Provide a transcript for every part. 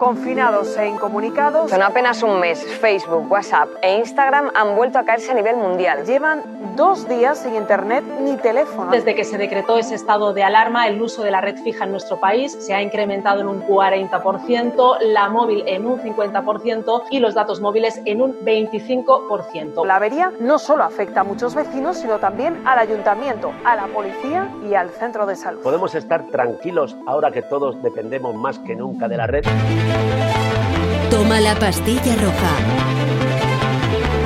Confinados e incomunicados. En apenas un mes, Facebook, WhatsApp e Instagram han vuelto a caerse a nivel mundial. Llevan dos días sin internet ni teléfono. Desde que se decretó ese estado de alarma, el uso de la red fija en nuestro país se ha incrementado en un 40%, la móvil en un 50% y los datos móviles en un 25%. La avería no solo afecta a muchos vecinos, sino también al ayuntamiento, a la policía y al centro de salud. Podemos estar tranquilos ahora que todos dependemos más que nunca de la red. Toma la pastilla roja.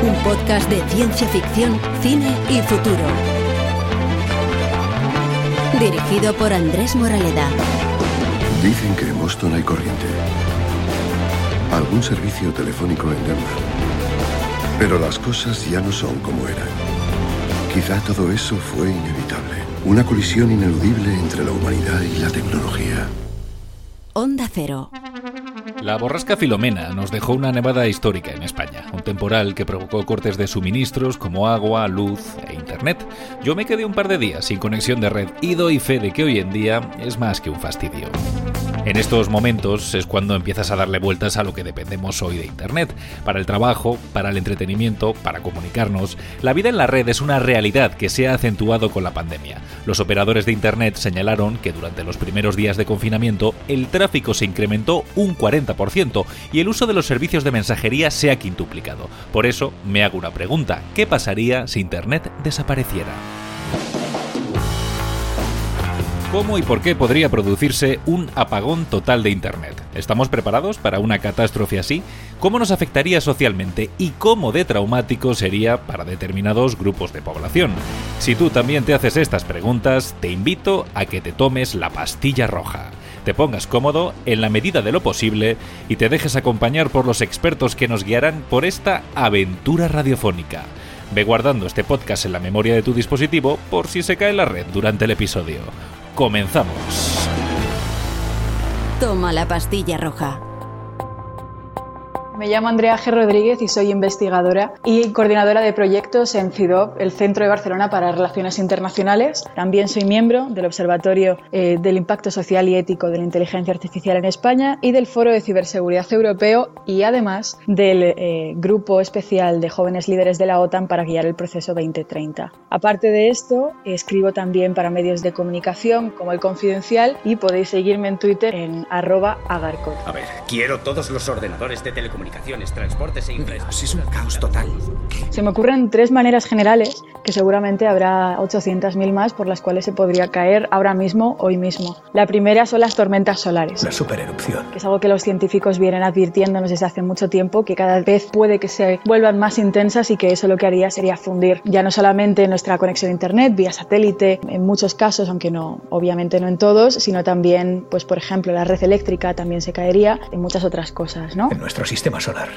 Un podcast de ciencia ficción, cine y futuro. Dirigido por Andrés Moraleda. Dicen que en Boston hay corriente. Algún servicio telefónico en Denver. Pero las cosas ya no son como eran. Quizá todo eso fue inevitable. Una colisión ineludible entre la humanidad y la tecnología. Onda Cero. La borrasca Filomena nos dejó una nevada histórica en España, un temporal que provocó cortes de suministros como agua, luz e internet. Yo me quedé un par de días sin conexión de red y doy fe de que hoy en día es más que un fastidio. En estos momentos es cuando empiezas a darle vueltas a lo que dependemos hoy de Internet, para el trabajo, para el entretenimiento, para comunicarnos. La vida en la red es una realidad que se ha acentuado con la pandemia. Los operadores de Internet señalaron que durante los primeros días de confinamiento el tráfico se incrementó un 40% y el uso de los servicios de mensajería se ha quintuplicado. Por eso me hago una pregunta, ¿qué pasaría si Internet desapareciera? ¿Cómo y por qué podría producirse un apagón total de Internet? ¿Estamos preparados para una catástrofe así? ¿Cómo nos afectaría socialmente y cómo de traumático sería para determinados grupos de población? Si tú también te haces estas preguntas, te invito a que te tomes la pastilla roja te pongas cómodo en la medida de lo posible y te dejes acompañar por los expertos que nos guiarán por esta aventura radiofónica. Ve guardando este podcast en la memoria de tu dispositivo por si se cae la red durante el episodio. Comenzamos. Toma la pastilla roja. Me llamo Andrea G. Rodríguez y soy investigadora y coordinadora de proyectos en CIDOP, el Centro de Barcelona para Relaciones Internacionales. También soy miembro del Observatorio eh, del Impacto Social y Ético de la Inteligencia Artificial en España y del Foro de Ciberseguridad Europeo y además del eh, Grupo Especial de Jóvenes Líderes de la OTAN para guiar el proceso 2030. Aparte de esto, escribo también para medios de comunicación como El Confidencial y podéis seguirme en Twitter en arroba agarcot. A ver, quiero todos los ordenadores de telecomunicaciones comunicaciones, transportes e infraestructuras. Es un caos total. Se me ocurren tres maneras generales, que seguramente habrá 800.000 más por las cuales se podría caer ahora mismo, hoy mismo. La primera son las tormentas solares. La supererupción. Que es algo que los científicos vienen advirtiéndonos desde hace mucho tiempo, que cada vez puede que se vuelvan más intensas y que eso lo que haría sería fundir ya no solamente nuestra conexión a Internet, vía satélite, en muchos casos, aunque no, obviamente no en todos, sino también, pues por ejemplo, la red eléctrica también se caería, en muchas otras cosas, ¿no? En nuestro sistema solar.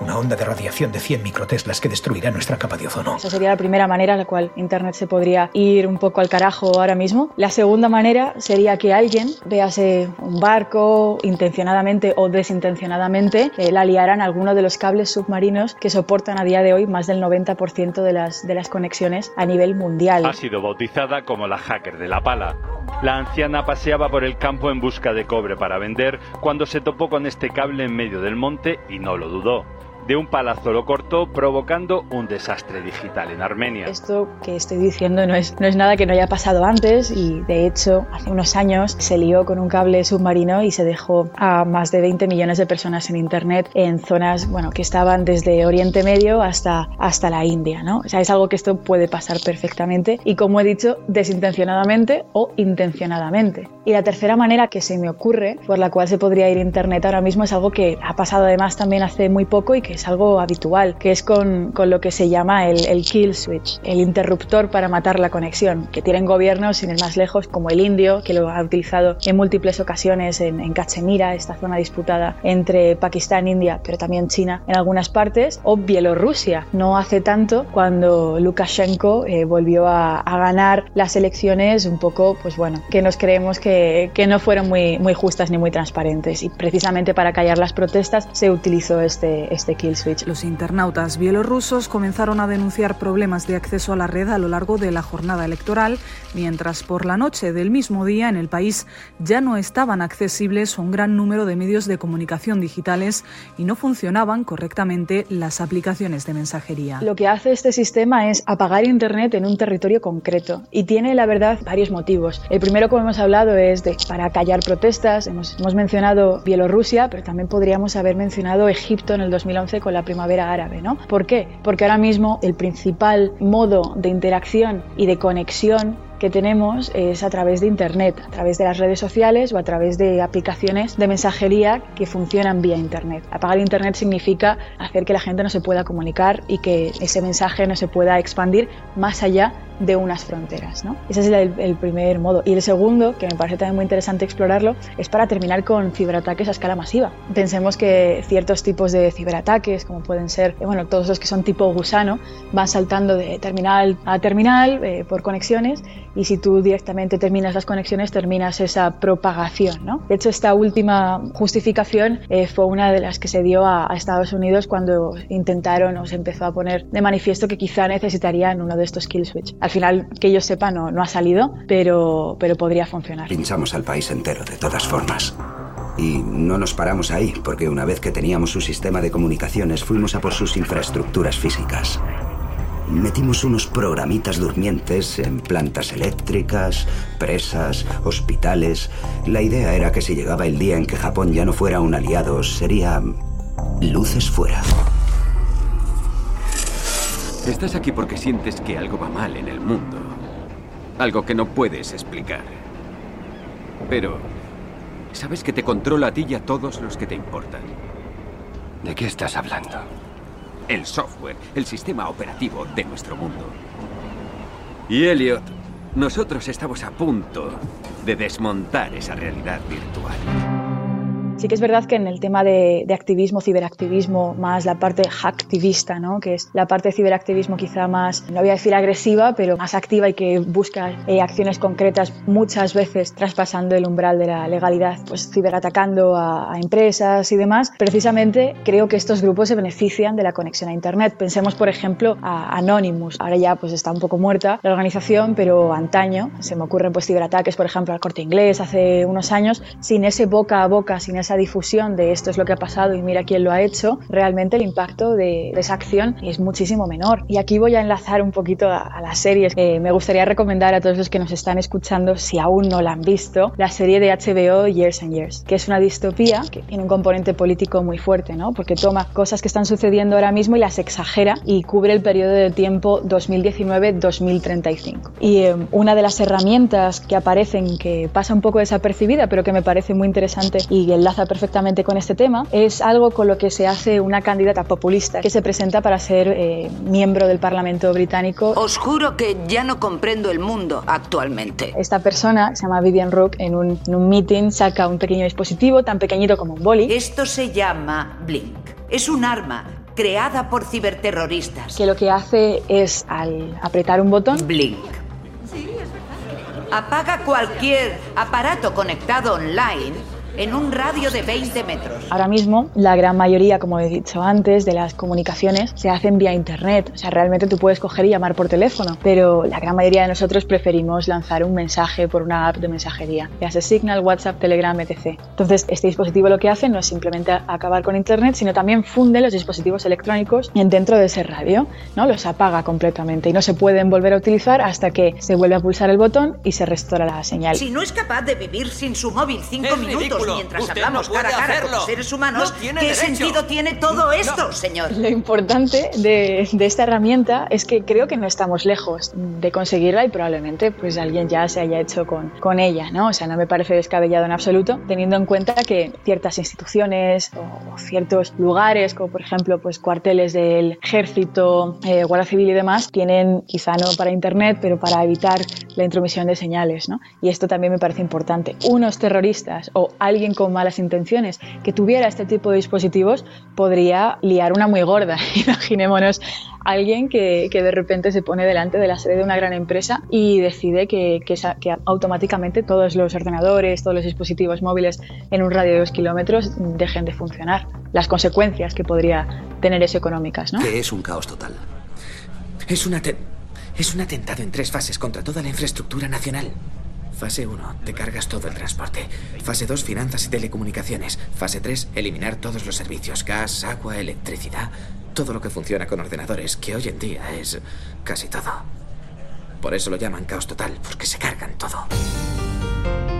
Una onda de radiación de 100 microteslas que destruirá nuestra capa de ozono. Esa sería la primera manera en la cual Internet se podría ir un poco al carajo ahora mismo. La segunda manera sería que alguien, véase un barco, intencionadamente o desintencionadamente, eh, la liaran alguno de los cables submarinos que soportan a día de hoy más del 90% de las, de las conexiones a nivel mundial. Ha sido bautizada como la hacker de la pala. La anciana paseaba por el campo en busca de cobre para vender cuando se topó con este cable en medio del monte y no lo dudó de un palazo lo cortó provocando un desastre digital en Armenia. Esto que estoy diciendo no es, no es nada que no haya pasado antes y de hecho hace unos años se lió con un cable submarino y se dejó a más de 20 millones de personas en Internet en zonas bueno, que estaban desde Oriente Medio hasta, hasta la India. ¿no? O sea, es algo que esto puede pasar perfectamente y como he dicho, desintencionadamente o intencionadamente. Y la tercera manera que se me ocurre por la cual se podría ir Internet ahora mismo es algo que ha pasado además también hace muy poco y que es algo habitual, que es con, con lo que se llama el, el, kill switch, el interruptor para matar la conexión, que tienen gobiernos, sin ir más lejos, como el indio, que lo ha utilizado en múltiples ocasiones en, en Cachemira, esta zona disputada entre Pakistán, India, pero también China en algunas partes, o Bielorrusia, no hace tanto cuando Lukashenko eh, volvió a, a, ganar las elecciones un poco, pues bueno, que nos creemos que, que no fueron muy, muy justas ni muy transparentes. Y precisamente para callar las protestas se utilizó este, este kill kill switch. Los internautas bielorrusos comenzaron a denunciar problemas de acceso a la red a lo largo de la jornada electoral, mientras por la noche del mismo día en el país ya no estaban accesibles un gran número de medios de comunicación digitales y no funcionaban correctamente las aplicaciones de mensajería. Lo que hace este sistema es apagar Internet en un territorio concreto y tiene, la verdad, varios motivos. El primero, como hemos hablado, es de, para callar protestas. Hemos, hemos mencionado Bielorrusia, pero también podríamos haber mencionado Egipto en el 2011 con la primavera árabe. ¿no? ¿Por qué? Porque ahora mismo el principal modo de interacción y de conexión que tenemos es a través de Internet, a través de las redes sociales o a través de aplicaciones de mensajería que funcionan vía Internet. Apagar Internet significa hacer que la gente no se pueda comunicar y que ese mensaje no se pueda expandir más allá de unas fronteras. ¿no? Ese es el, el, primer modo. Y el segundo, que me parece también muy interesante explorarlo, es para terminar con ciberataques a escala masiva. Pensemos que ciertos tipos de ciberataques, como pueden ser, bueno, todos los que son tipo gusano, van saltando de terminal a terminal eh, por conexiones y si tú directamente terminas las conexiones, terminas esa propagación. ¿no? De hecho, esta última justificación eh, fue una de las que se dio a, a Estados Unidos cuando intentaron o se empezó a poner de manifiesto que quizá necesitarían uno de estos kill switch. Al final, que yo sepa, no, no ha salido, pero, pero podría funcionar. Pinchamos al país entero, de todas formas. Y no nos paramos ahí, porque una vez que teníamos su sistema de comunicaciones, fuimos a por sus infraestructuras físicas. Metimos unos programitas durmientes en plantas eléctricas, presas, hospitales. La idea era que si llegaba el día en que Japón ya no fuera un aliado, sería luces fuera. Estás aquí porque sientes que algo va mal en el mundo. Algo que no puedes explicar. Pero sabes que te controla a ti y a todos los que te importan. ¿De qué estás hablando? El software, el sistema operativo de nuestro mundo. Y Elliot, nosotros estamos a punto de desmontar esa realidad virtual. Sí que es verdad que en el tema de, activismo, ciberactivismo, más la parte hacktivista, ¿no? que es la parte de ciberactivismo quizá más, no voy a decir agresiva, pero más activa y que busca eh, acciones concretas, muchas veces traspasando el umbral de la legalidad, pues ciberatacando a, a, empresas y demás. Precisamente creo que estos grupos se benefician de la conexión a Internet. Pensemos, por ejemplo, a Anonymous. Ahora ya pues está un poco muerta la organización, pero antaño se me ocurren pues ciberataques, por ejemplo, al corte inglés hace unos años, sin ese boca a boca, sin esa difusión de esto es lo que ha pasado y mira quién lo ha hecho, realmente el impacto de, de esa acción es muchísimo menor. Y aquí voy a enlazar un poquito a, a las series. Eh, me gustaría recomendar a todos los que nos están escuchando, si aún no la han visto, la serie de HBO Years and Years, que es una distopía que tiene un componente político muy fuerte, ¿no? porque toma cosas que están sucediendo ahora mismo y las exagera y cubre el periodo de tiempo 2019-2035. Y eh, una de las herramientas que aparecen, que pasa un poco desapercibida, pero que me parece muy interesante y enlaza perfectamente con este tema, es algo con lo que se hace una candidata populista que se presenta para ser eh, miembro del Parlamento británico. Os juro que ya no comprendo el mundo actualmente. Esta persona, se llama Vivian Rook, en un, en un meeting saca un pequeño dispositivo tan pequeñito como un boli. Esto se llama Blink. Es un arma creada por ciberterroristas. Que lo que hace es, al apretar un botón... Blink. Apaga cualquier aparato conectado online en un radio de 20 metros. Ahora mismo, la gran mayoría, como he dicho antes, de las comunicaciones se hacen vía Internet. O sea, realmente tú puedes coger y llamar por teléfono, pero la gran mayoría de nosotros preferimos lanzar un mensaje por una app de mensajería, ya sea Signal, WhatsApp, Telegram, etc. Entonces, este dispositivo lo que hace no es simplemente acabar con Internet, sino también funde los dispositivos electrónicos dentro de ese radio, ¿no? Los apaga completamente y no se pueden volver a utilizar hasta que se vuelve a pulsar el botón y se restaura la señal. Si no es capaz de vivir sin su móvil cinco minutos, ridículo. Mientras Usted hablamos no cara a cara hacerlo. como seres humanos, No tiene ¿qué derecho. sentido tiene todo esto, señor? Lo importante de, de, esta herramienta es que creo que no estamos lejos de conseguirla y probablemente pues alguien ya se haya hecho con, con ella, ¿no? O sea, no me parece descabellado en absoluto, teniendo en cuenta que ciertas instituciones o, o ciertos lugares, como por ejemplo pues cuarteles del ejército, eh, guardia civil y demás, tienen quizá no para internet, pero para evitar la intromisión de señales. ¿no? Y esto también me parece importante. Unos terroristas o alguien con malas intenciones que tuviera este tipo de dispositivos podría liar una muy gorda. Imaginémonos alguien que, que, de repente se pone delante de la sede de una gran empresa y decide que, que, que, automáticamente todos los ordenadores, todos los dispositivos móviles en un radio de dos kilómetros dejen de funcionar. Las consecuencias que podría tener eso económicas, ¿no? Que es un caos total. Es, una es un atentado en tres fases contra toda la infraestructura nacional. Fase 1, te cargas todo el transporte. Fase 2, finanzas y telecomunicaciones. Fase 3, eliminar todos los servicios, gas, agua, electricidad, todo lo que funciona con ordenadores, que hoy en día es casi todo. Por eso lo llaman caos total, porque se cargan todo.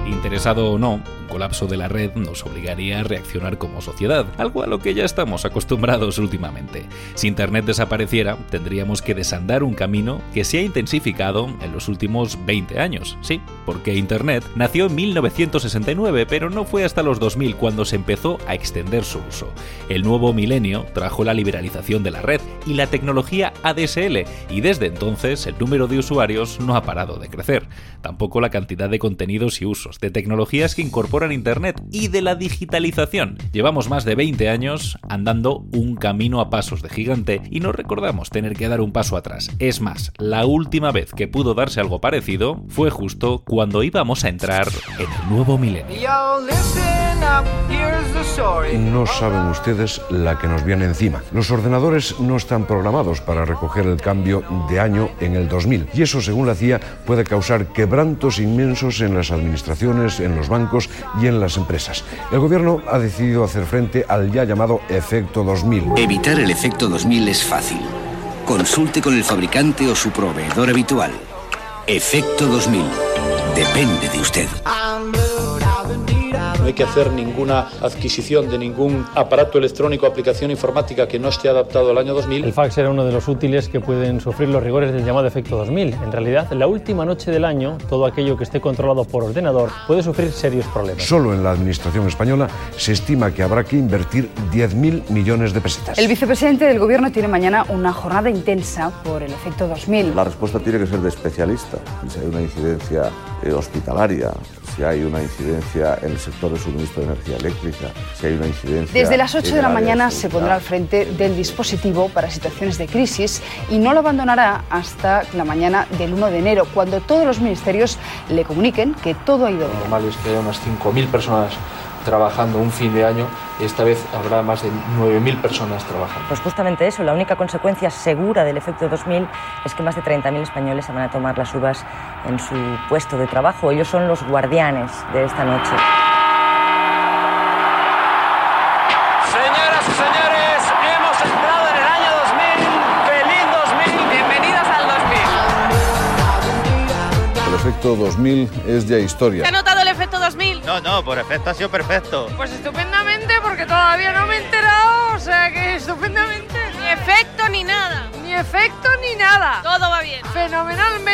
Interesado o no, un colapso de la red nos obligaría a reaccionar como sociedad, algo a lo que ya estamos acostumbrados últimamente. Si Internet desapareciera, tendríamos que desandar un camino que se ha intensificado en los últimos 20 años. Sí, porque Internet nació en 1969, pero no fue hasta los 2000 cuando se empezó a extender su uso. El nuevo milenio trajo la liberalización de la red y la tecnología ADSL, y desde entonces el número de usuarios no ha parado de crecer. Tampoco la cantidad de contenidos y usos de tecnologías que incorporan Internet y de la digitalización. Llevamos más de 20 años andando un camino a pasos de gigante y no recordamos tener que dar un paso atrás. Es más, la última vez que pudo darse algo parecido fue justo cuando íbamos a entrar en el nuevo milenio. No saben ustedes la que nos viene encima. Los ordenadores no están programados para recoger el cambio de año en el 2000 y eso, según la CIA, puede causar quebrantos inmensos en las administraciones, en los bancos y en las empresas. El gobierno ha decidido hacer frente al ya llamado efecto 2000. Evitar el efecto 2000 es fácil. Consulte con el fabricante o su proveedor habitual. Efecto 2000. Depende de usted no hay que hacer ninguna adquisición de ningún aparato electrónico o aplicación informática que no esté adaptado al año 2000. El fax era uno de los útiles que pueden sufrir los rigores del llamado efecto 2000. En realidad, la última noche del año, todo aquello que esté controlado por ordenador puede sufrir serios problemas. Solo en la administración española se estima que habrá que invertir 10.000 millones de pesetas. El vicepresidente del gobierno tiene mañana una jornada intensa por el efecto 2000. La respuesta tiene que ser de especialista. Si hay una incidencia eh, hospitalaria, si hay una incidencia en el sector de suministro de energía eléctrica, si hay una incidencia... Desde las 8 de la mañana se pondrá al frente del dispositivo para situaciones de crisis y no lo abandonará hasta la mañana del 1 de enero, cuando todos los ministerios le comuniquen que todo ha ido bien. Lo normal es que haya unas 5.000 personas trabajando un fin de año, esta vez habrá más de 9.000 personas trabajando. Pues justamente eso, la única consecuencia segura del efecto 2000 es que más de 30.000 españoles se van a tomar las uvas en su puesto de trabajo. Ellos son los guardianes de esta noche. Señoras y señores, hemos entrado en el año 2000. ¡Feliz 2000! Bienvenidos al 2000. El efecto 2000 es ya historia. ¿Te ha notado el efecto 2000? No, no, por efecto ha sido perfecto. Pues estupendamente, porque todavía no me he enterado, o sea que estupendamente. Ni efecto ni nada. Ni efecto ni nada. Todo va bien.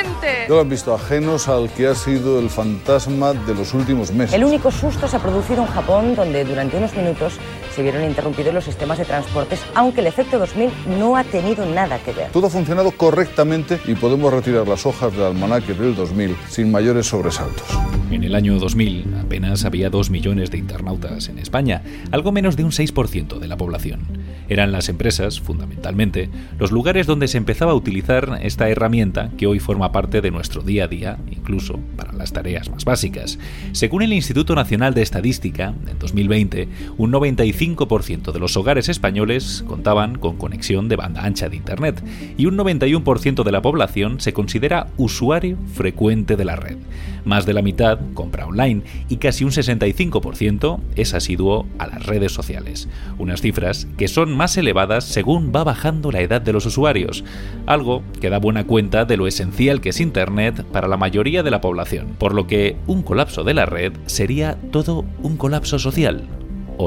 Fenomenalmente. Yo lo han visto ajenos al que ha sido el fantasma de los últimos meses. El único susto se ha producido en Japón, donde durante unos minutos se vieron interrumpidos los sistemas de transportes, aunque el efecto 2000 no ha tenido nada que ver. Todo ha funcionado correctamente y podemos retirar las hojas del almanaque del 2000 sin mayores sobresaltos. En el año 2000 apenas había 2 millones de internautas en España, algo menos de un 6% de la población. Eran las empresas, fundamentalmente, los lugares donde se empezaba a utilizar esta herramienta que hoy forma parte de nuestro día a día, incluso para las tareas más básicas. Según el Instituto Nacional de Estadística, en 2020, un 95% de los hogares españoles contaban con conexión de banda ancha de Internet y un 91% de la población se considera usuario frecuente de la red. Más de la mitad compra online y casi un 65% es asiduo a las redes sociales. Unas cifras que son más elevadas según va bajando la edad de los usuarios, algo que da buena cuenta de lo esencial que es Internet para la mayoría de la población, por lo que un colapso de la red sería todo un colapso social.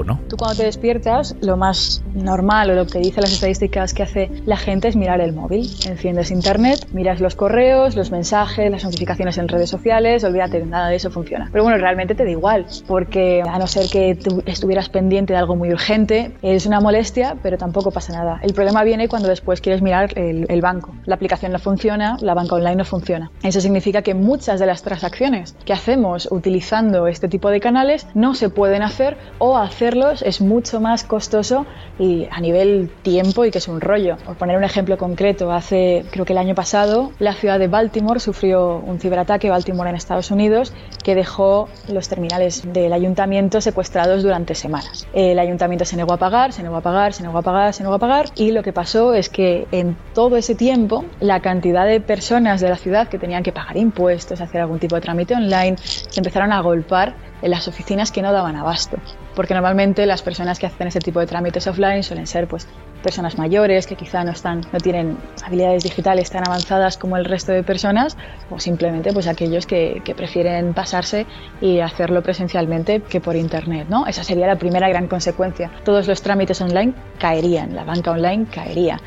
No. Tú cuando te despiertas, lo más normal o lo que dicen las estadísticas que hace la gente es mirar el móvil. Enciendes internet, miras los correos, los mensajes, las notificaciones en redes sociales, olvídate, nada de eso funciona. Pero bueno, realmente te da igual, porque a no ser que tú estuvieras pendiente de algo muy urgente, es una molestia, pero tampoco pasa nada. El problema viene cuando después quieres mirar el, el banco. La aplicación no funciona, la banca online no funciona. Eso significa que muchas de las transacciones que hacemos utilizando este tipo de canales no se pueden hacer o hacerlos es mucho más costoso y a nivel tiempo y que es un rollo. Por poner un ejemplo concreto, hace creo que el año pasado la ciudad de Baltimore sufrió un ciberataque, Baltimore en Estados Unidos, que dejó los terminales del ayuntamiento secuestrados durante semanas. El ayuntamiento se negó a pagar, se negó a pagar, se negó a pagar, se negó a pagar y lo que pasó es que en todo ese tiempo la cantidad de personas de la ciudad que tenían que pagar impuestos, hacer algún tipo de trámite online, se empezaron a golpar en las oficinas que no daban abasto. Porque normalmente las personas que hacen ese tipo de trámites offline suelen ser pues personas mayores que quizá no están no tienen habilidades digitales tan avanzadas como el resto de personas o simplemente pues aquellos que, que prefieren pasarse y hacerlo presencialmente que por internet no esa sería la primera gran consecuencia. Todos los trámites online caerían la banca online caería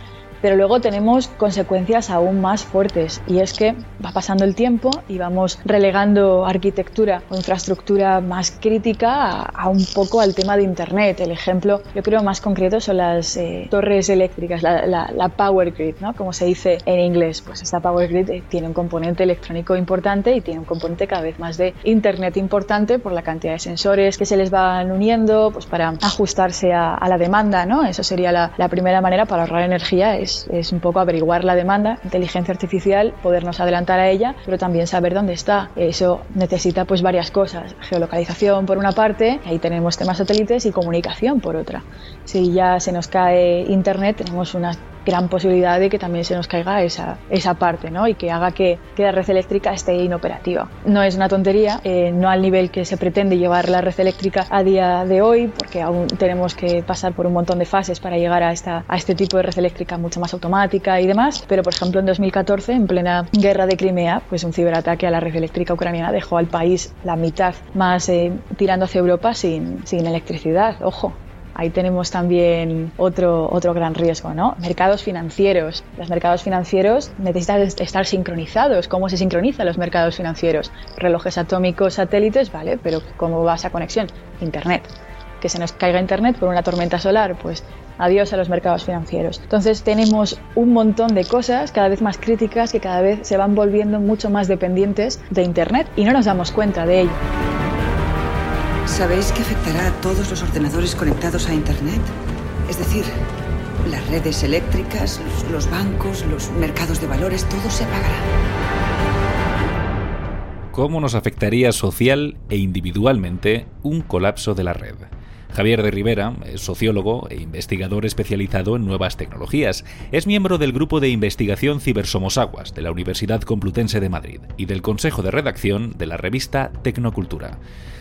pero luego tenemos consecuencias aún más fuertes y es que va pasando el tiempo y vamos relegando arquitectura o infraestructura más crítica a, un poco al tema de Internet. El ejemplo, yo creo, más concreto son las eh, torres eléctricas, la, power grid, ¿no? como se dice en inglés. Pues esta power grid eh, tiene un componente electrónico importante y tiene un componente cada vez más de Internet importante por la cantidad de sensores que se les van uniendo pues para ajustarse a, la demanda. ¿no? Eso sería la primera manera para ahorrar energía es, un poco averiguar la demanda, inteligencia artificial, podernos adelantar a ella, pero también saber dónde está. Eso necesita pues varias cosas, geolocalización por una parte, ahí tenemos temas satélites y comunicación por otra. Si ya se nos cae internet, tenemos una gran posibilidad de que también se nos caiga esa, esa parte ¿no? y que haga que, la red eléctrica esté inoperativa. No es una tontería, eh, no al nivel que se pretende llevar la red eléctrica a día de hoy, porque aún tenemos que pasar por un montón de fases para llegar a, esta, a este tipo de red eléctrica mucho más automática y demás. Pero, por ejemplo, en 2014, en plena guerra de Crimea, pues un ciberataque a la red eléctrica ucraniana dejó al país la mitad más eh, tirando hacia Europa sin, sin electricidad. Ojo, ahí tenemos también otro, otro gran riesgo, ¿no? Mercados financieros. Los mercados financieros necesitan estar sincronizados. ¿Cómo se sincronizan los mercados financieros? Relojes atómicos, satélites, vale, pero ¿cómo va esa conexión? Internet. Que se nos caiga Internet por una tormenta solar, pues adiós a los mercados financieros. Entonces tenemos un montón de cosas cada vez más críticas que cada vez se van volviendo mucho más dependientes de Internet y no nos damos cuenta de ello. ¿Sabéis que afectará a todos los ordenadores conectados a Internet? Es decir, las redes eléctricas, los bancos, los mercados de valores, todo se apagará. ¿Cómo nos afectaría social e individualmente un colapso de la red? Javier de Rivera es sociólogo e investigador especializado en nuevas tecnologías. Es miembro del grupo de investigación Cibersomosaguas de la Universidad Complutense de Madrid y del consejo de redacción de la revista Tecnocultura.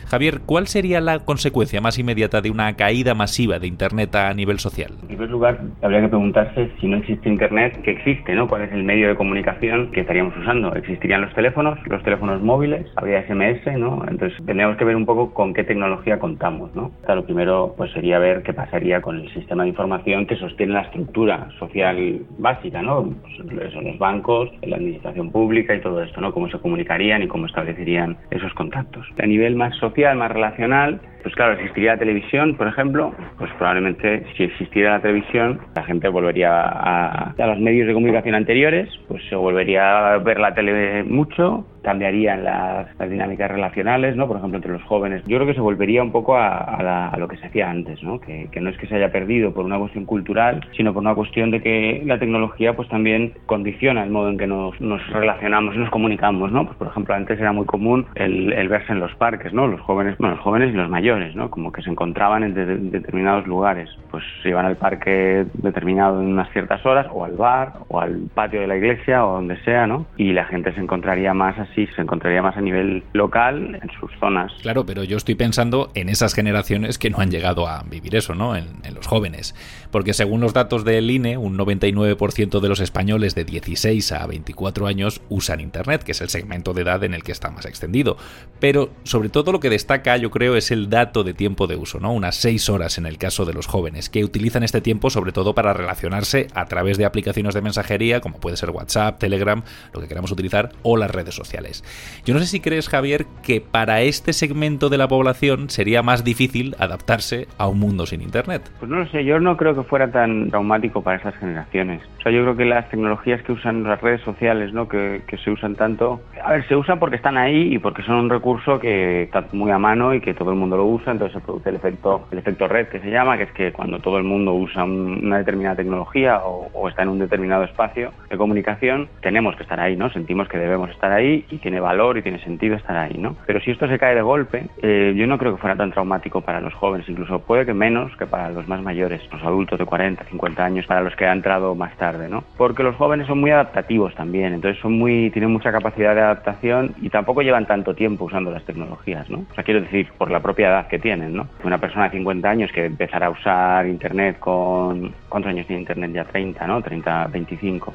Javier, ¿cuál sería la consecuencia más inmediata de una caída masiva de Internet a nivel social? En primer lugar, habría que preguntarse si no existe Internet, ¿qué existe? ¿no? ¿Cuál es el medio de comunicación que estaríamos usando? ¿Existirían los teléfonos, los teléfonos móviles? ¿Habría SMS? ¿no? Entonces, tendríamos que ver un poco con qué tecnología contamos. ¿no? Lo primero pues, sería ver qué pasaría con el sistema de información que sostiene la estructura social básica, ¿no? Pues, son los bancos, la administración pública y todo esto, ¿no? Cómo se comunicarían y cómo establecerían esos contactos. A nivel más social, más relacional, pues claro, existiría la televisión, por ejemplo, pues probablemente si existiera la televisión, la gente volvería a, los medios de comunicación anteriores, pues se volvería a ver la tele mucho, cambiarían las, dinámicas relacionales, ¿no? Por ejemplo, entre los jóvenes. Yo creo que se volvería un poco a, lo que se hacía antes, ¿no? Que, no es que se haya perdido por una cuestión cultural, sino por una cuestión de que la tecnología pues también condiciona el modo en que nos, relacionamos y nos comunicamos, ¿no? Pues por ejemplo, antes era muy común el, verse en los parques, ¿no? Los jóvenes, bueno, los jóvenes y los mayores, Como que se encontraban en, determinados lugares. Pues se iban al parque determinado en unas ciertas horas, o al bar, o al patio de la iglesia, o donde sea, ¿no? Y la gente se encontraría más así sí se encontraría más a nivel local en sus zonas. Claro, pero yo estoy pensando en esas generaciones que no han llegado a vivir eso, ¿no? En, los jóvenes. Porque según los datos del INE, un 99% de los españoles de 16 a 24 años usan Internet, que es el segmento de edad en el que está más extendido. Pero sobre todo lo que destaca, yo creo, es el dato de tiempo de uso, ¿no? Unas 6 horas en el caso de los jóvenes, que utilizan este tiempo sobre todo para relacionarse a través de aplicaciones de mensajería, como puede ser WhatsApp, Telegram, lo que queramos utilizar, o las redes sociales. Yo no sé si crees, Javier, que para este segmento de la población sería más difícil adaptarse a un mundo sin Internet. Pues no lo sé, yo no creo que fuera tan traumático para esas generaciones. O sea, yo creo que las tecnologías que usan las redes sociales, ¿no? Que, que se usan tanto, a ver, se usan porque están ahí y porque son un recurso que está muy a mano y que todo el mundo lo usa, entonces se produce el efecto, el efecto red que se llama, que es que cuando todo el mundo usa una determinada tecnología o, o está en un determinado espacio de comunicación, tenemos que estar ahí, ¿no? Sentimos que debemos estar ahí y tiene valor y tiene sentido estar ahí, ¿no? Pero si esto se cae de golpe, eh, yo no creo que fuera tan traumático para los jóvenes, incluso puede que menos que para los más mayores, los adultos de 40, 50 años, para los que han entrado más tarde, ¿no? Porque los jóvenes son muy adaptativos también, entonces son muy, tienen mucha capacidad de adaptación y tampoco llevan tanto tiempo usando las tecnologías, ¿no? O sea, quiero decir, por la propia edad que tienen, ¿no? Una persona de 50 años que empezará a usar Internet con... ¿Cuántos años tiene Internet ya? 30, ¿no? 30, 25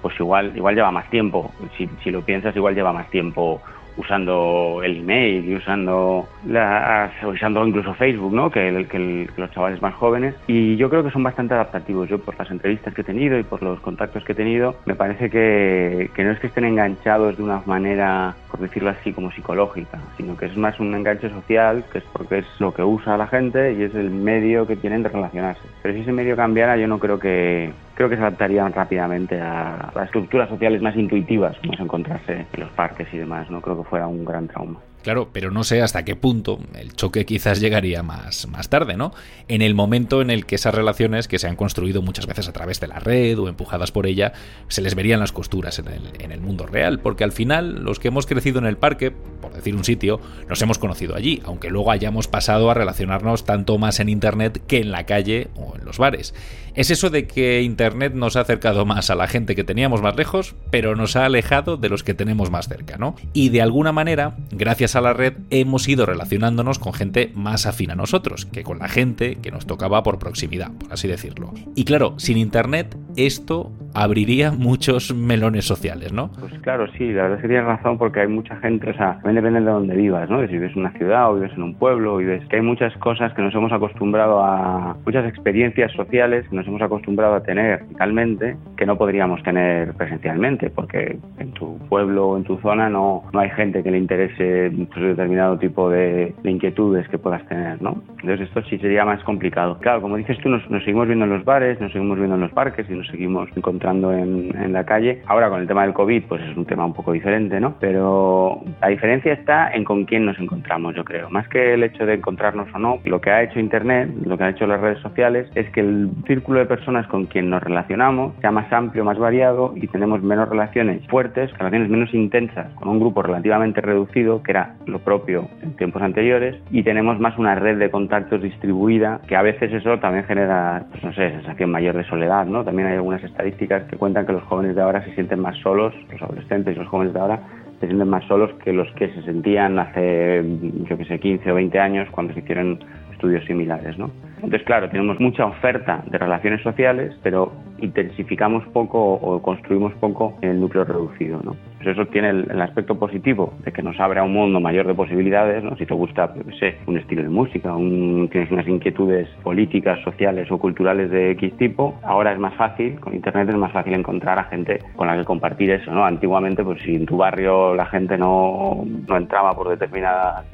pues igual igual lleva más tiempo. Si, si lo piensas, igual lleva más tiempo usando el email y usando la, usando incluso Facebook, ¿no? Que, el, que, el, que, los chavales más jóvenes. Y yo creo que son bastante adaptativos. Yo por las entrevistas que he tenido y por los contactos que he tenido, me parece que, que no es que estén enganchados de una manera, por decirlo así, como psicológica, sino que es más un enganche social, que es porque es lo que usa la gente y es el medio que tienen de relacionarse. Pero si ese medio cambiara, yo no creo que, creo que se adaptarían rápidamente a las estructuras sociales más intuitivas, como es encontrarse en los parques y demás. No creo que fuera un gran trauma. Claro, pero no sé hasta qué punto el choque quizás llegaría más, más tarde, ¿no? En el momento en el que esas relaciones que se han construido muchas veces a través de la red o empujadas por ella, se les verían las costuras en el, en el mundo real, porque al final los que hemos crecido en el parque, por decir un sitio, nos hemos conocido allí, aunque luego hayamos pasado a relacionarnos tanto más en Internet que en la calle o en los bares. Es eso de que Internet nos ha acercado más a la gente que teníamos más lejos, pero nos ha alejado de los que tenemos más cerca, ¿no? Y de alguna manera, gracias a la red, hemos ido relacionándonos con gente más afín a nosotros, que con la gente que nos tocaba por proximidad, por así decirlo. Y claro, sin Internet, esto abriría muchos melones sociales, ¿no? Pues claro, sí, la verdad es que tienes razón porque hay mucha gente, o sea, depende de donde vivas, ¿no? Si vives en una ciudad o vives en un pueblo, o vives que hay muchas cosas que nos hemos acostumbrado a, muchas experiencias sociales que nos hemos acostumbrado a tener digitalmente que no podríamos tener presencialmente porque en tu pueblo o en tu zona no, no hay gente que le interese pues, determinado tipo de, de, inquietudes que puedas tener, ¿no? Entonces esto sí sería más complicado. Claro, como dices tú, nos, nos, seguimos viendo en los bares, nos seguimos viendo en los parques y nos seguimos encontrando en, en la calle. Ahora con el tema del COVID pues es un tema un poco diferente, ¿no? Pero la diferencia está en con quién nos encontramos, yo creo. Más que el hecho de encontrarnos o no, lo que ha hecho Internet, lo que han hecho las redes sociales es que el círculo de personas con quien nos relacionamos sea más amplio, más variado y tenemos menos relaciones fuertes, relaciones menos intensas con un grupo relativamente reducido, que era lo propio en tiempos anteriores, y tenemos más una red de contactos distribuida, que a veces eso también genera, pues no sé, sensación mayor de soledad, ¿no? También hay algunas estadísticas que cuentan que los jóvenes de ahora se sienten más solos, los adolescentes y los jóvenes de ahora se sienten más solos que los que se sentían hace, yo que sé, 15 o 20 años cuando se hicieron estudios similares, ¿no? Entonces, claro, tenemos mucha oferta de relaciones sociales, pero intensificamos poco o construimos poco en el núcleo reducido, ¿no? Eso tiene el, el, aspecto positivo de que nos abre a un mundo mayor de posibilidades, ¿no? Si te gusta, yo sé, un estilo de música, un, tienes unas inquietudes políticas, sociales o culturales de X tipo, ahora es más fácil, con Internet es más fácil encontrar a gente con la que compartir eso, ¿no? Antiguamente, pues si en tu barrio la gente no, no entraba por determinadas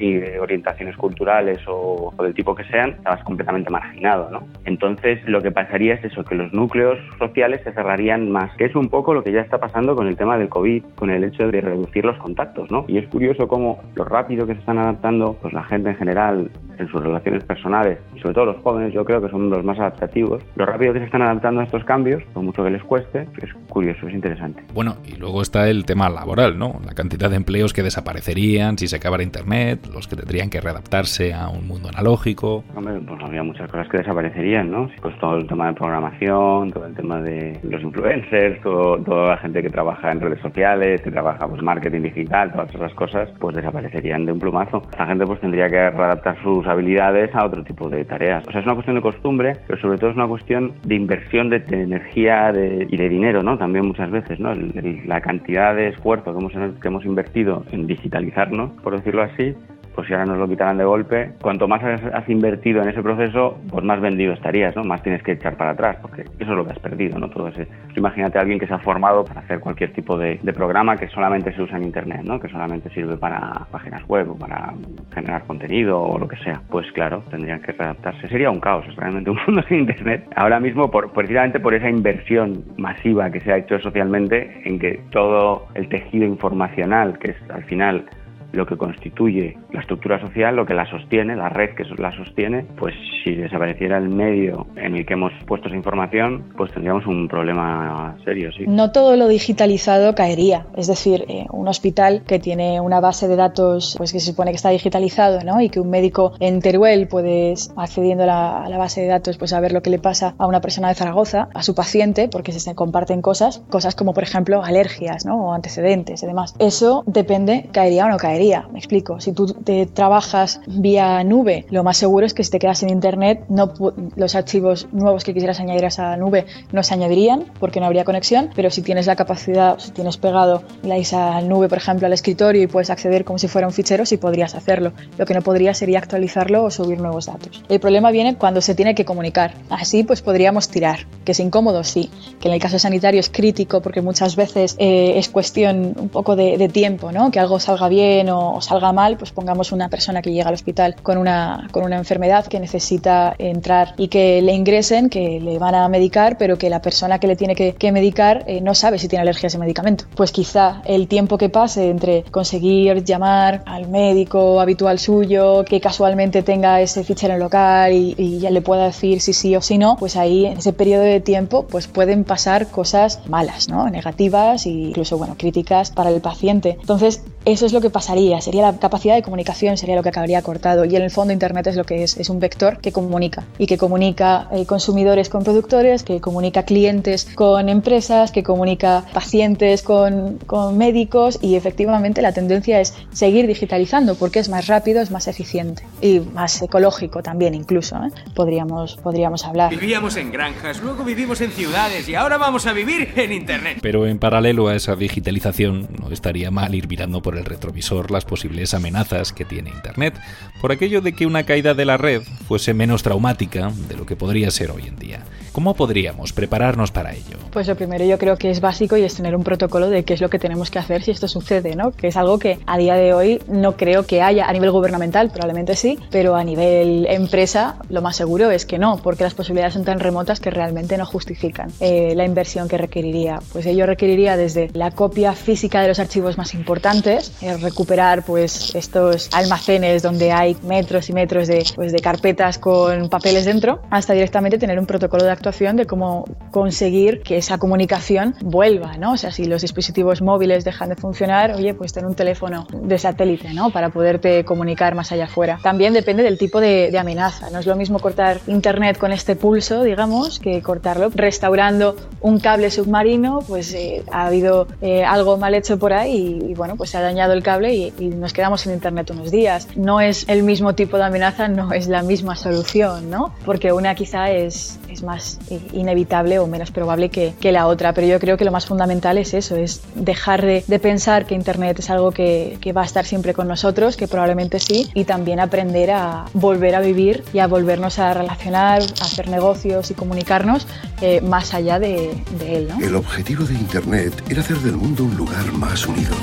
orientaciones culturales o, o del tipo que sean, estabas completamente marginado, ¿no? Entonces, lo que pasaría es eso, que los núcleos sociales se cerrarían más, que es un poco lo que ya está pasando con el tema del COVID, con el hecho de reducir los contactos, ¿no? Y es curioso cómo lo rápido que se están adaptando, pues la gente en general en sus relaciones personales, y sobre todo los jóvenes, yo creo que son los más adaptativos, lo rápido que se están adaptando a estos cambios, por mucho que les cueste, es curioso, es interesante. Bueno, y luego está el tema laboral, ¿no? La cantidad de empleos que desaparecerían si se acabara Internet, los que tendrían que readaptarse a un mundo analógico. Hombre, pues habría muchas cosas que desaparecerían, ¿no? Pues todo el tema de programación, todo el tema de los influencers, todo, toda la gente que trabaja en redes sociales, que trabaja pues marketing digital, todas esas cosas, pues desaparecerían de un plumazo. La gente pues tendría que readaptar sus habilidades a otro tipo de tareas. O sea, es una cuestión de costumbre, pero sobre todo es una cuestión de inversión de, de energía de, y de dinero, ¿no? También muchas veces, ¿no? El, el, la cantidad de esfuerzo que hemos, que hemos invertido en digitalizarnos, por decirlo así, pues si ahora nos lo quitaran de golpe, cuanto más has, invertido en ese proceso, pues más vendido estarías, ¿no? Más tienes que echar para atrás, porque eso es lo que has perdido, ¿no? Ese. Imagínate a alguien que se ha formado para hacer cualquier tipo de, de programa que solamente se usa en Internet, ¿no? Que solamente sirve para páginas web o para generar contenido o lo que sea. Pues claro, tendrían que readaptarse. Sería un caos, realmente un mundo sin Internet. Ahora mismo, por, precisamente por esa inversión masiva que se ha hecho socialmente en que todo el tejido informacional, que es al final lo que constituye la estructura social, lo que la sostiene, la red que la sostiene, pues si desapareciera el medio en el que hemos puesto esa información, pues tendríamos un problema serio, sí. No todo lo digitalizado caería, es decir, eh, un hospital que tiene una base de datos pues que se supone que está digitalizado, ¿no? Y que un médico en Teruel puede accediendo a la, a la base de datos pues a ver lo que le pasa a una persona de Zaragoza, a su paciente, porque se comparten cosas, cosas como por ejemplo alergias, ¿no? O antecedentes y demás. Eso depende, caería o no caería me explico. Si tú te trabajas vía nube, lo más seguro es que si te quedas en internet, no, los archivos nuevos que quisieras añadir a esa nube no se añadirían porque no habría conexión, pero si tienes la capacidad, si tienes pegado la esa nube, por ejemplo, al escritorio y puedes acceder como si fuera un fichero, sí podrías hacerlo. Lo que no podría sería actualizarlo o subir nuevos datos. El problema viene cuando se tiene que comunicar. Así pues podríamos tirar. Que es incómodo, sí. Que en el caso sanitario es crítico porque muchas veces eh, es cuestión un poco de, tiempo, ¿no? Que algo salga bien salga mal, pues pongamos una persona que llega al hospital con una, con una enfermedad que necesita entrar y que le ingresen, que le van a medicar, pero que la persona que le tiene que, medicar eh, no sabe si tiene alergia a ese medicamento. Pues quizá el tiempo que pase entre conseguir llamar al médico habitual suyo, que casualmente tenga ese fichero en local y, y ya le pueda decir si sí o si no, pues ahí en ese periodo de tiempo pues pueden pasar cosas malas, ¿no? negativas e incluso bueno, críticas para el paciente. Entonces, eso es lo que pasaría, sería la capacidad de comunicación, sería lo que acabaría cortado. Y en el fondo Internet es lo que es, es un vector que comunica y que comunica eh, consumidores con productores, que comunica clientes con empresas, que comunica pacientes con, con médicos y efectivamente la tendencia es seguir digitalizando porque es más rápido, es más eficiente y más ecológico también incluso, ¿eh? podríamos, podríamos hablar. Vivíamos en granjas, luego vivimos en ciudades y ahora vamos a vivir en Internet. Pero en paralelo a esa digitalización no estaría mal ir mirando por el retrovisor las posibles amenazas que tiene Internet, por aquello de que una caída de la red fuese menos traumática de lo que podría ser hoy en día. ¿Cómo podríamos prepararnos para ello? Pues lo primero yo creo que es básico y es tener un protocolo de qué es lo que tenemos que hacer si esto sucede, ¿no? Que es algo que a día de hoy no creo que haya a nivel gubernamental, probablemente sí, pero a nivel empresa lo más seguro es que no, porque las posibilidades son tan remotas que realmente no justifican eh, la inversión que requeriría. Pues ello requeriría desde la copia física de los archivos más importantes, eh, recuperar pues estos almacenes donde hay metros y metros de, pues, de carpetas con papeles dentro, hasta directamente tener un protocolo de actuación de cómo conseguir que esa comunicación vuelva, ¿no? O sea, si los dispositivos móviles dejan de funcionar, oye, pues tener un teléfono de satélite, ¿no? Para poderte comunicar más allá afuera. También depende del tipo de, de amenaza. No es lo mismo cortar internet con este pulso, digamos, que cortarlo restaurando un cable submarino, pues eh, ha habido eh, algo mal hecho por ahí y, bueno, pues se ha dañado el cable y, y, nos quedamos sin internet unos días. No es el mismo tipo de amenaza, no es la misma solución, ¿no? Porque una quizá es, es más inevitable o menos probable que, que, la otra. Pero yo creo que lo más fundamental es eso, es dejar de, de pensar que Internet es algo que, que, va a estar siempre con nosotros, que probablemente sí, y también aprender a volver a vivir y a volvernos a relacionar, a hacer negocios y comunicarnos eh, más allá de, de él. ¿no? El objetivo de Internet era hacer del mundo un lugar más unido.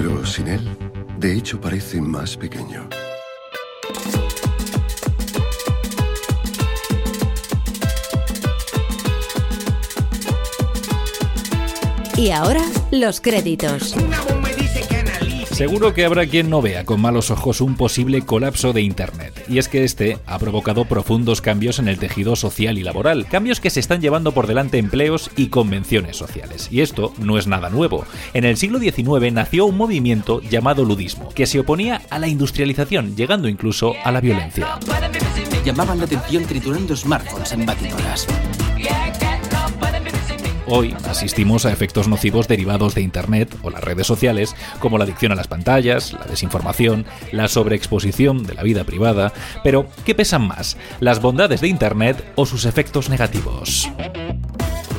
Pero sin él, de hecho parece más pequeño. Y ahora, los créditos. Seguro que habrá quien no vea con malos ojos un posible colapso de Internet. Y es que este ha provocado profundos cambios en el tejido social y laboral, cambios que se están llevando por delante empleos y convenciones sociales. Y esto no es nada nuevo. En el siglo XIX nació un movimiento llamado ludismo, que se oponía a la industrialización, llegando incluso a la violencia. Llamaban la atención triturando smartphones en batidoras. Hoy asistimos a efectos nocivos derivados de Internet o las redes sociales, como la adicción a las pantallas, la desinformación, la sobreexposición de la vida privada. Pero, ¿qué pesan más? ¿Las bondades de Internet o sus efectos negativos?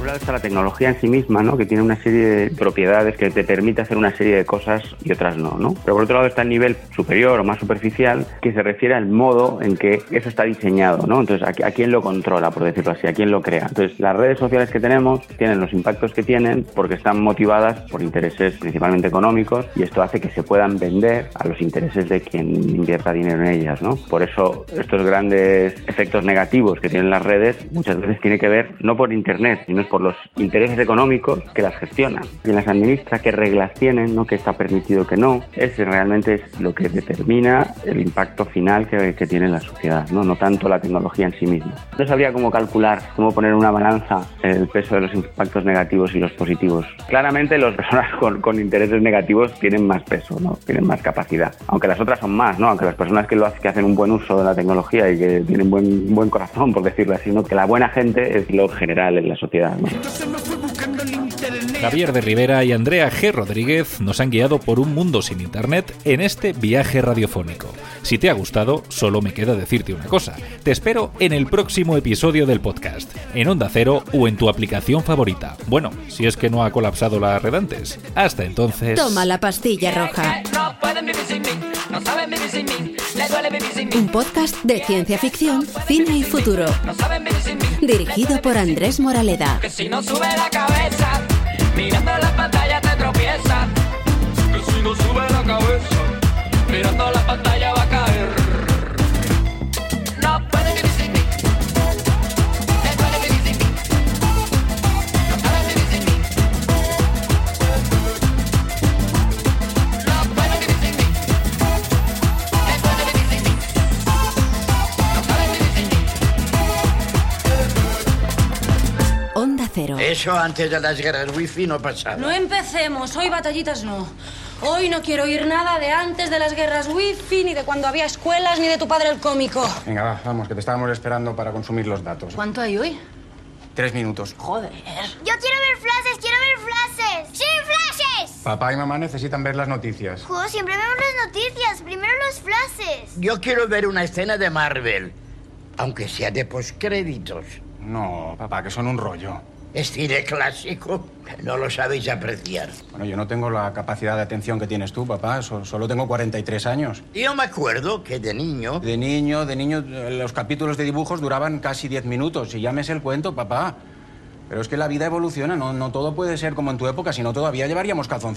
Lado está la tecnología en sí misma, ¿no? que tiene una serie de propiedades que te permite hacer una serie de cosas y otras no. ¿no? Pero por otro lado está el nivel superior o más superficial que se refiere al modo en que eso está diseñado. ¿no? Entonces, ¿a, a quién lo controla, por decirlo así? ¿A quién lo crea? Entonces, las redes sociales que tenemos tienen los impactos que tienen porque están motivadas por intereses principalmente económicos y esto hace que se puedan vender a los intereses de quien invierta dinero en ellas. ¿no? Por eso, estos grandes efectos negativos que tienen las redes muchas veces tiene que ver no por Internet, sino es por los intereses económicos que las gestionan, quién las administra, qué reglas tienen, ¿no? qué está permitido, que no. Ese realmente es lo que determina el impacto final que, que tiene la sociedad, ¿no? no tanto la tecnología en sí misma. No sabría cómo calcular, cómo poner una balanza el peso de los impactos negativos y los positivos. Claramente las personas con, con intereses negativos tienen más peso, ¿no? tienen más capacidad, aunque las otras son más, ¿no? aunque las personas que, lo hacen, que hacen un buen uso de la tecnología y que tienen buen, buen corazón, por decirlo así, ¿no? que la buena gente es lo general en la sociedad. ¿no? Entonces no fui Javier de Rivera y Andrea G. Rodríguez nos han guiado por un mundo sin internet en este viaje radiofónico. Si te ha gustado, solo me queda decirte una cosa. Te espero en el próximo episodio del podcast, en Onda Cero o en tu aplicación favorita. Bueno, si es que no ha colapsado la red antes. Hasta entonces. Toma la pastilla roja. Un podcast de ciencia ficción, cine y futuro. Dirigido por Andrés Moraleda. Que si no sube la cabeza, mirando la pantalla te tropiezas. Que si no sube la cabeza, mirando la pantalla Eso antes de las guerras wifi no pasaba. No empecemos, hoy batallitas no. Hoy no quiero oír nada de antes de las guerras wifi, ni de cuando había escuelas, ni de tu padre el cómico. Venga, va, vamos, que te estábamos esperando para consumir los datos. ¿Cuánto hay hoy? Tres minutos. Joder. Yo quiero ver flashes, quiero ver flashes. ¡Sí, flashes! Papá y mamá necesitan ver las noticias. Jo, siempre vemos las noticias, primero los flashes. Yo quiero ver una escena de Marvel, aunque sea de postcréditos. No, papá, que son un rollo. Es cine clásico, no lo sabéis apreciar. Bueno, yo no tengo la capacidad de atención que tienes tú, papá. So- solo tengo 43 años. Yo me acuerdo que de niño... De niño, de niño, los capítulos de dibujos duraban casi 10 minutos. Y ya me sé el cuento, papá. Pero es que la vida evoluciona, no, no todo puede ser como en tu época, si no todavía llevaríamos calzoncillos.